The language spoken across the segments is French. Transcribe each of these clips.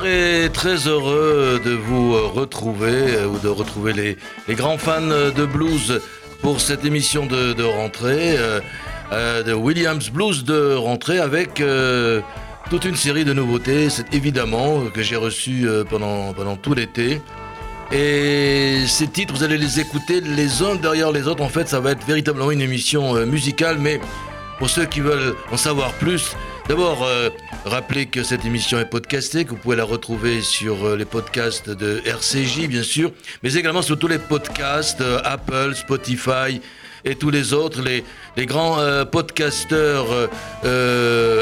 Très heureux de vous retrouver euh, ou de retrouver les, grands fans de blues pour cette émission de, rentrée, euh, euh, de Williams Blues de rentrée avec toute une série de nouveautés, c'est évidemment que j'ai euh, pendant, pendant tout l'été. Et ces titres, vous allez les écouter les uns derrière les autres. En fait, ça va être véritablement une émission musicale, mais pour ceux qui veulent en savoir plus, d'abord, euh, rappelez que cette émission est podcastée, que vous pouvez la retrouver sur euh, les podcasts de RCJ, bien sûr, mais également sur tous les podcasts, euh, Apple, Spotify et tous les autres, les, grands podcasteurs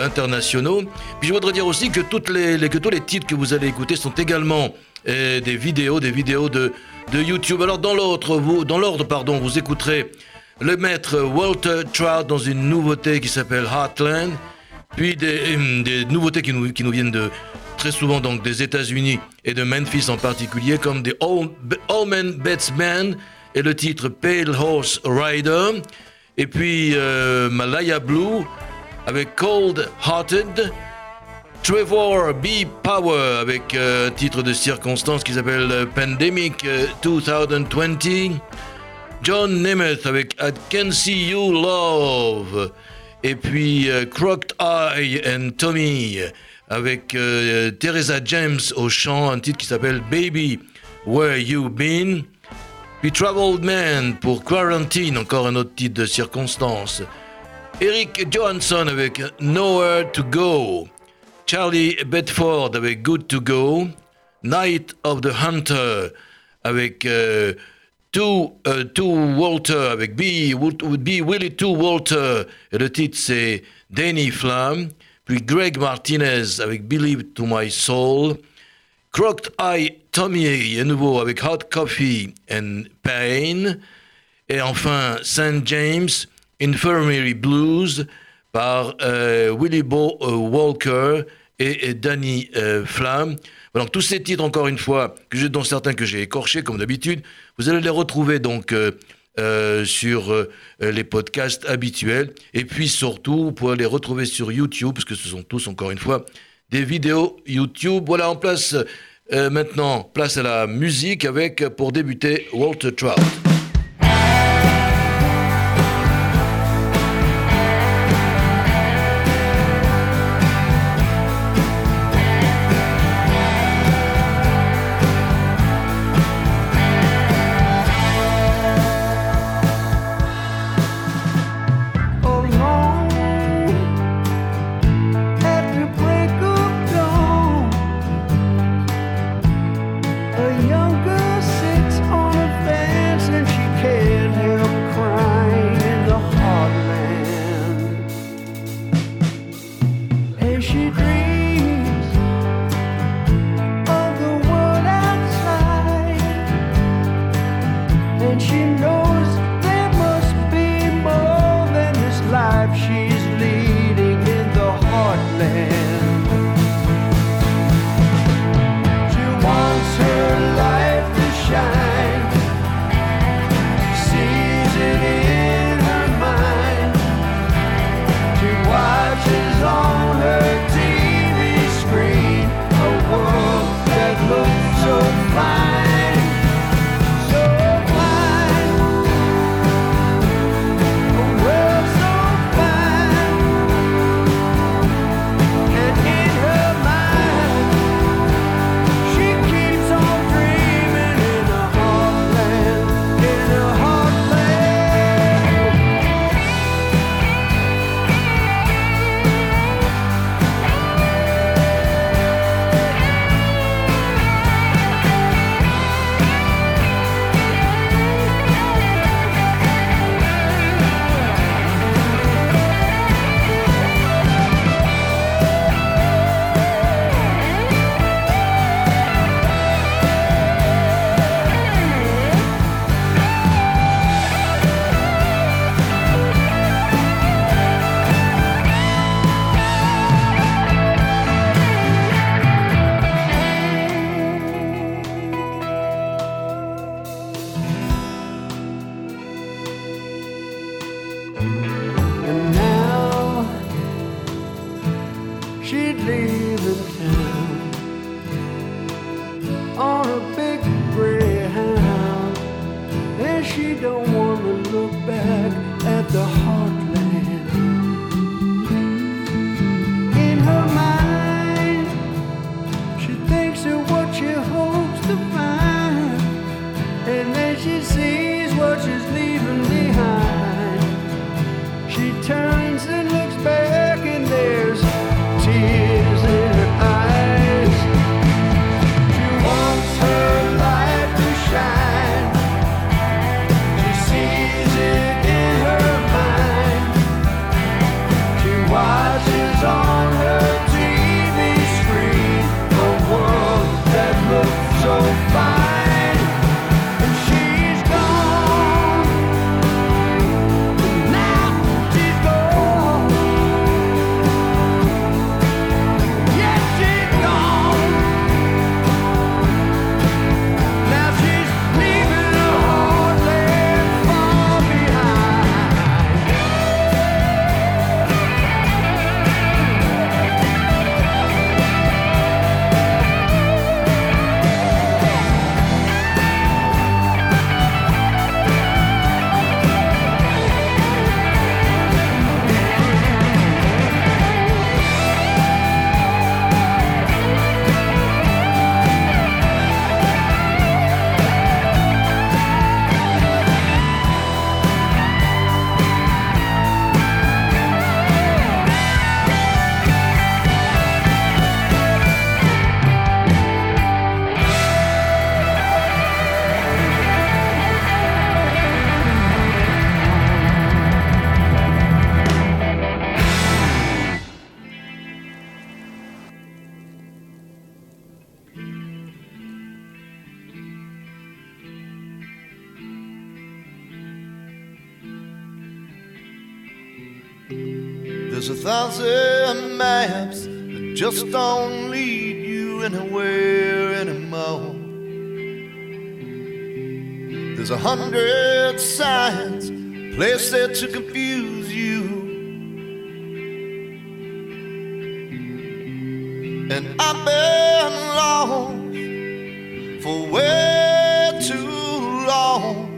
internationaux. Puis je voudrais dire aussi que, tous les titres que vous allez écouter sont également des vidéos, des vidéos de, de YouTube. Alors dans dans l'ordre, pardon, vous écouterez le maître Walter Trout dans une nouveauté qui s'appelle Heartland, puis des, hum, des nouveautés qui nous, qui nous viennent de très souvent donc des États-Unis et de Memphis en particulier, comme des All- Allman Batsman et le titre Pale Horse Rider, et puis euh, Malaya Blue avec Cold Hearted. Trevor B. Power avec euh, titre de circonstance qui s'appelle euh, Pandemic euh, 2020. John Nemeth avec I Can See You Love. Et puis euh, Crooked Eye and Tommy avec euh, Teresa James au chant, un titre qui s'appelle Baby Where You Been. Puis Traveled Man pour Quarantine, encore un autre titre de circonstance. Eric Johansson avec Nowhere to Go. Charlie Bedford avec Good to Go. Night of the Hunter avec euh, Two, euh, Two Walter avec B, B Willie Two Walter. Et le titre c'est Danny Flam. Puis Greg Martinez avec Believe to My Soul. Crooked Eye Tommy à nouveau avec Hot Coffee and Pain. Et enfin, St. James, Infirmary Blues par euh, Willie Bo euh, Walker et, Danny euh, Flam. Donc tous ces titres, encore une fois, dont certains que j'ai écorchés, comme d'habitude, vous allez les retrouver donc euh, euh, sur euh, les podcasts habituels. Et puis surtout, vous pourrez les retrouver sur YouTube, parce que ce sont tous, encore une fois, des vidéos YouTube. Voilà, en place maintenant, place à la musique avec, pour débuter, Walter Trout. don't lead you anywhere anymore. There's a hundred signs placed there to confuse you. And I've been lost for way too long.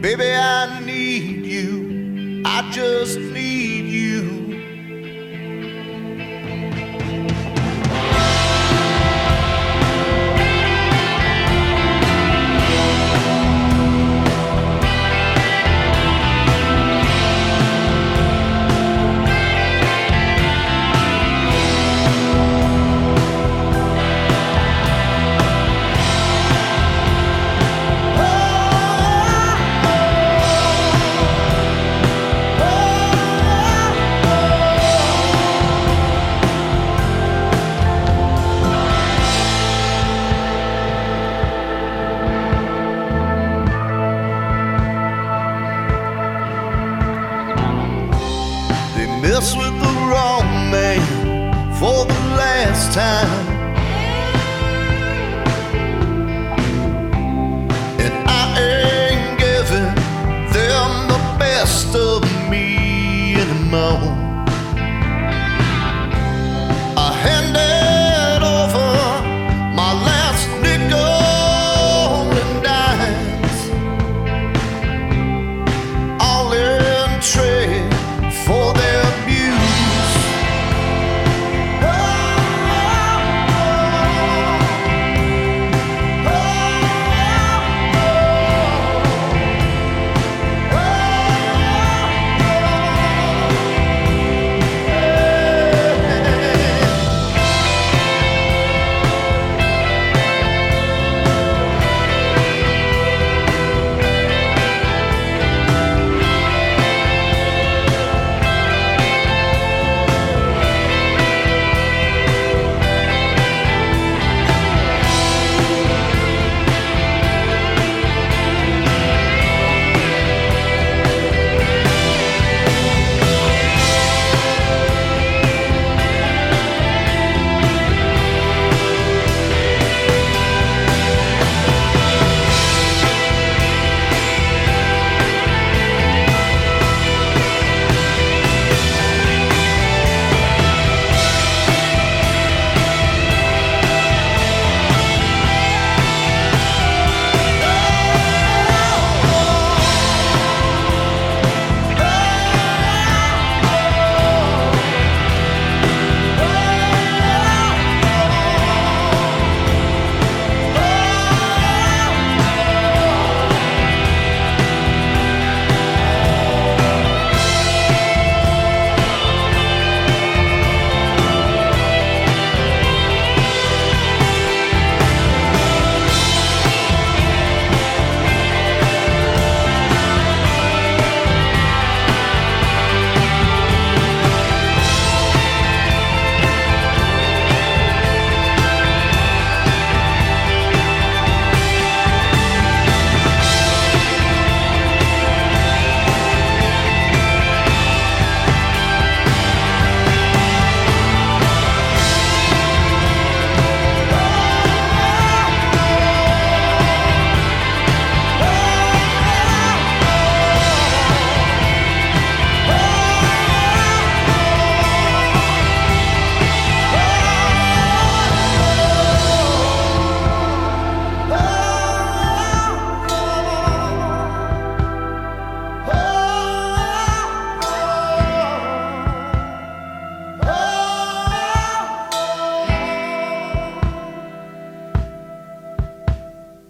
Baby, I need you. I just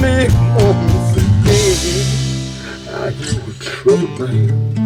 me once again. Are you a trouble man?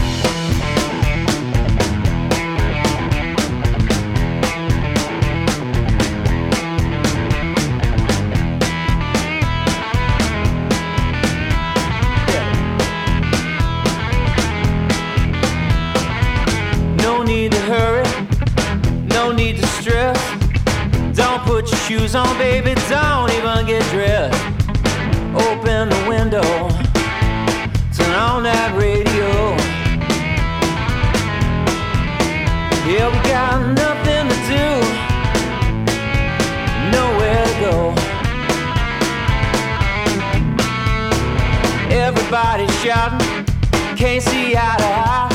got nothing to do, nowhere to go. Everybody's shouting, can't see eye.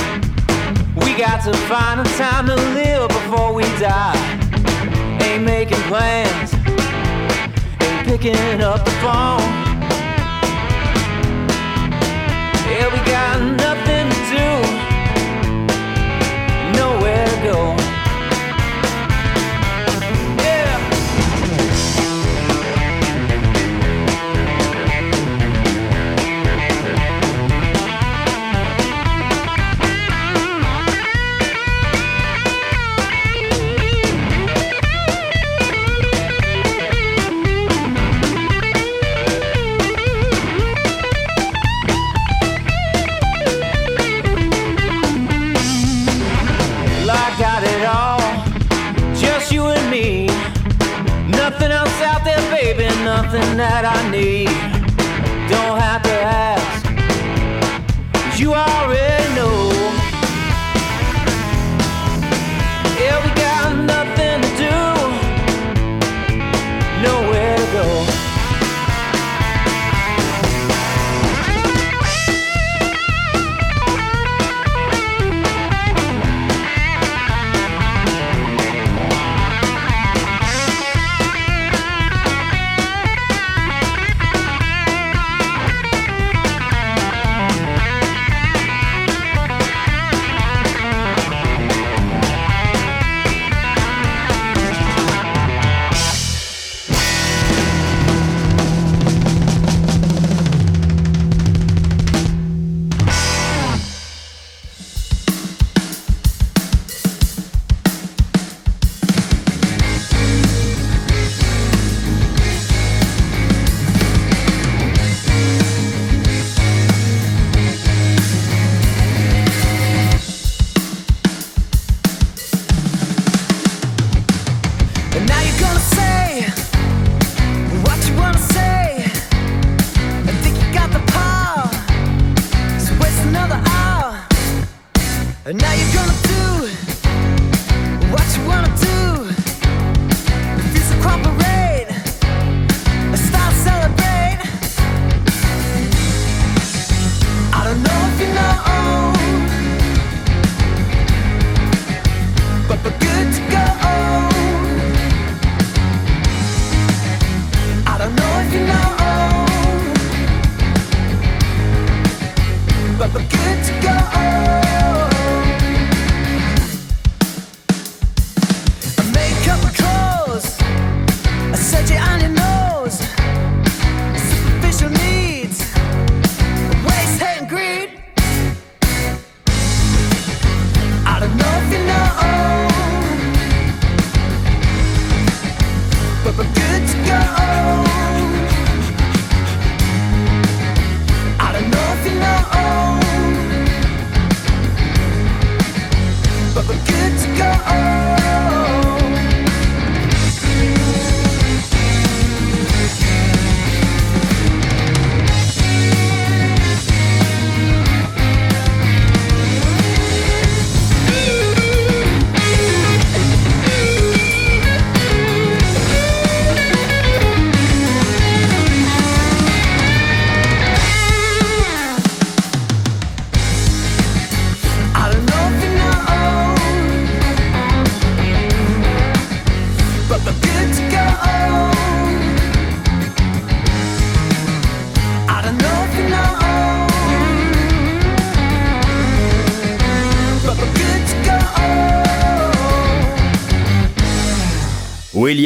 We got to find time to live before we die. Ain't making plans, ain't picking up the phone. Yeah, we got nothing.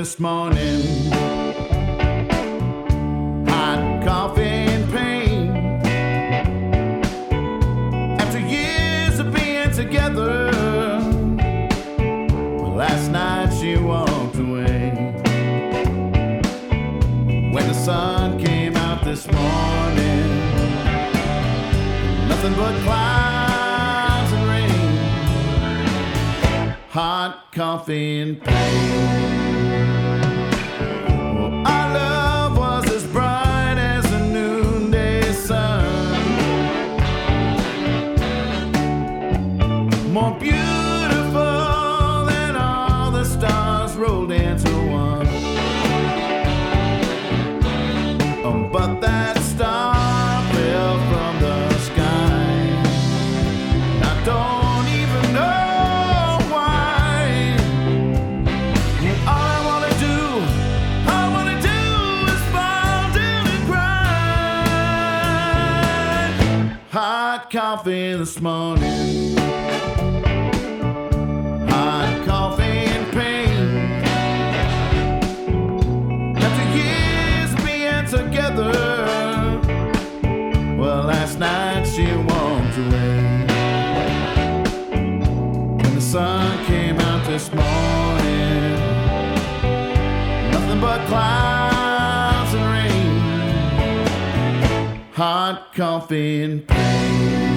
This morning. Coffee this morning. Hot coffee and pain.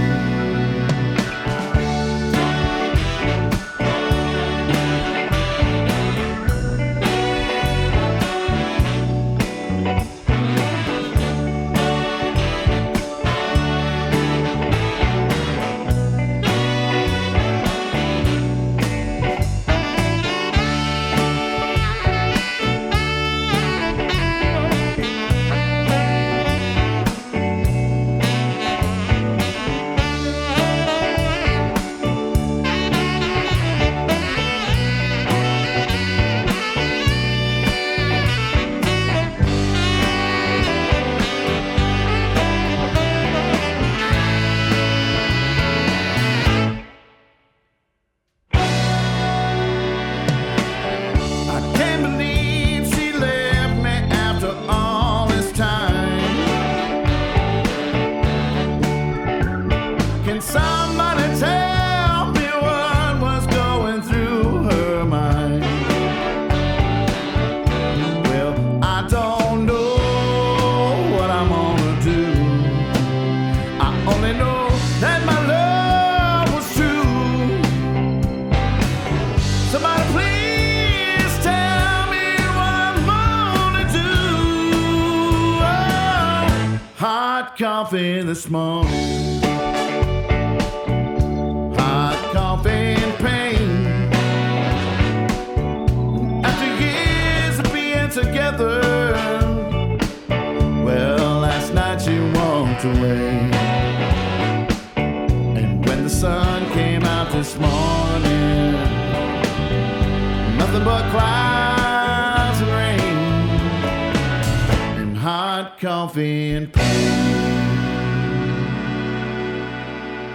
Coffee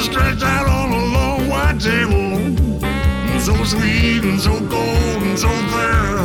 Stretched out on a long white table. So sweet and so cold and so fair.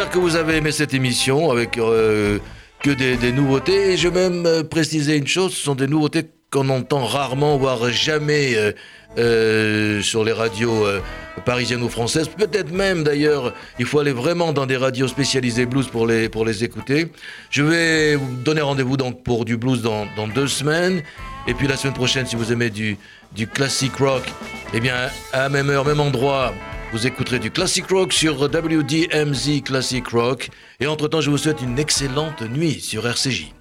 J'espère que vous avez aimé cette émission avec euh, que des, nouveautés. Et je vais même euh, préciser une chose, ce sont des nouveautés qu'on entend rarement, voire jamais euh, sur les radios parisiennes ou françaises. Peut-être même d'ailleurs, il faut aller vraiment dans des radios spécialisées blues pour les, pour les écouter. Je vais vous donner rendez-vous donc pour du blues dans, dans deux semaines. Et puis la semaine prochaine, si vous aimez du, du classic rock, eh bien, à même heure, même endroit, vous écouterez du classic rock sur WDMZ Classic Rock. Et entre-temps, je vous souhaite une excellente nuit sur RCJ.